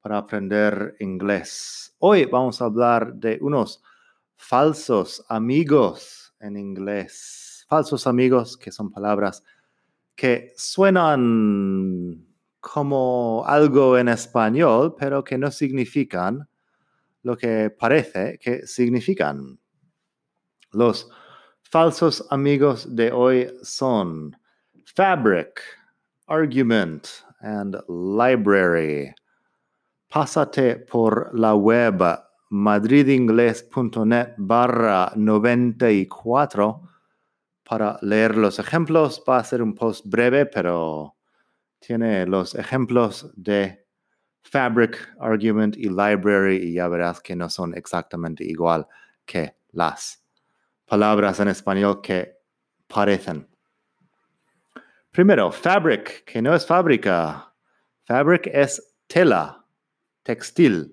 para aprender inglés. Hoy vamos a hablar de unos falsos amigos en inglés. Falsos amigos, que son palabras que suenan como algo en español, pero que no significan lo que parece que significan. Los falsos amigos de hoy son fabric, argument, and library. Pásate por la web madridingles.net barra 94 para leer los ejemplos. Va a ser un post breve, pero tiene los ejemplos de Fabric, Argument y Library y ya verás que no son exactamente igual que las palabras en español que parecen. Primero, fabric, que no es fábrica. Fabric es tela textil.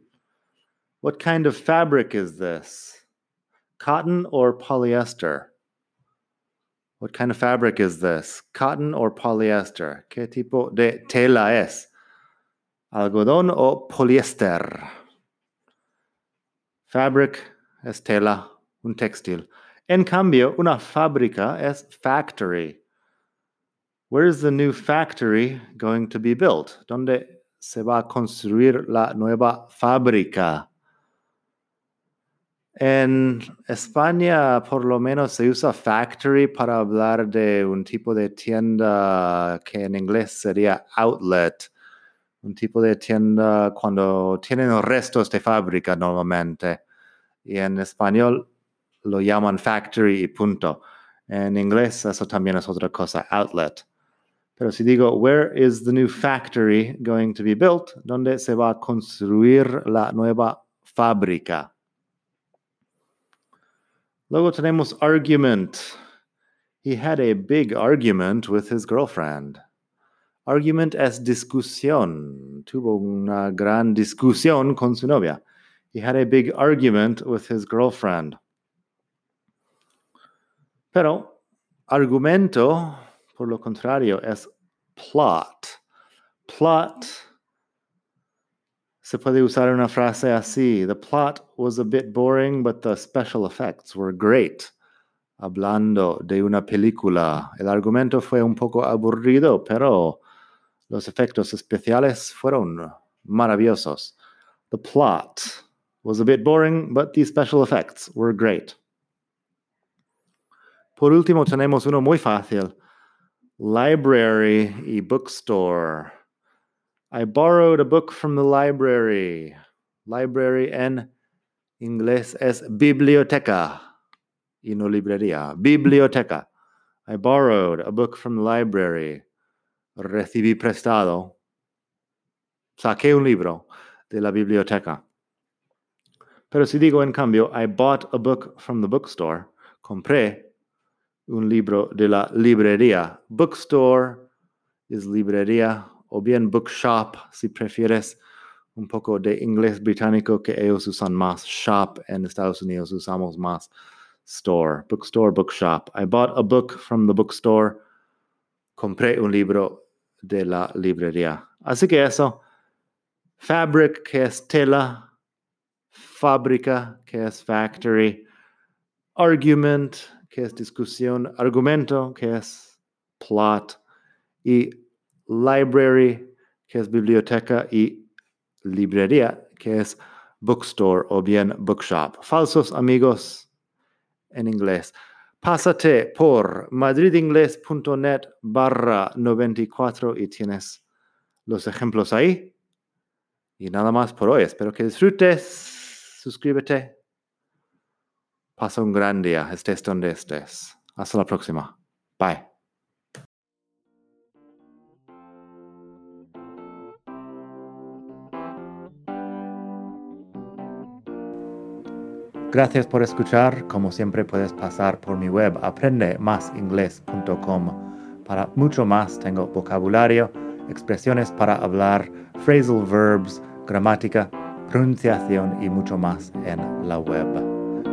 What kind of fabric is this? Cotton or polyester? What kind of fabric is this? Cotton or polyester? ¿Qué tipo de tela es? ¿Algodón o poliéster? Fabric es tela, un textil. En cambio, una fábrica es factory. Where is the new factory going to be built? ¿Dónde se va a construir la nueva fábrica. En España, por lo menos, se usa factory para hablar de un tipo de tienda que en inglés sería outlet. Un tipo de tienda cuando tienen restos de fábrica normalmente. Y en español lo llaman factory y punto. En inglés eso también es otra cosa, outlet. Pero si digo, where is the new factory going to be built? ¿Dónde se va a construir la nueva fábrica? Luego tenemos argument. He had a big argument with his girlfriend. Argument es discusión. Tuvo una gran discusión con su novia. He had a big argument with his girlfriend. Pero argumento por lo contrario, es plot. Plot se puede usar una frase así. The plot was a bit boring, but the special effects were great. Hablando de una película, el argumento fue un poco aburrido, pero los efectos especiales fueron maravillosos. The plot was a bit boring, but the special effects were great. Por último, tenemos uno muy fácil. Library e bookstore. I borrowed a book from the library. Library en inglés es biblioteca y no librería. Biblioteca. I borrowed a book from the library. Recibí prestado. Saqué un libro de la biblioteca. Pero si digo en cambio, I bought a book from the bookstore, compré un libro de la librería. Bookstore es librería o bien bookshop si prefieres un poco de inglés británico que ellos usan más. Shop en Estados Unidos usamos más store. Bookstore, bookshop. I bought a book from the bookstore. Compré un libro de la librería. Así que eso. Fabric, que es tela. Fábrica, que es factory. Argument, que es discusión, argumento, que es plot, y library, que es biblioteca, y librería, que es bookstore o bien bookshop. Falsos amigos en inglés. Pásate por madridingles.net barra 94 y tienes los ejemplos ahí. Y nada más por hoy. Espero que disfrutes. Suscríbete Pasa un gran día, estés donde estés. Hasta la próxima. Bye. Gracias por escuchar. Como siempre puedes pasar por mi web aprendemasingles.com. Para mucho más tengo vocabulario, expresiones para hablar, phrasal verbs, gramática, pronunciación y mucho más en la web.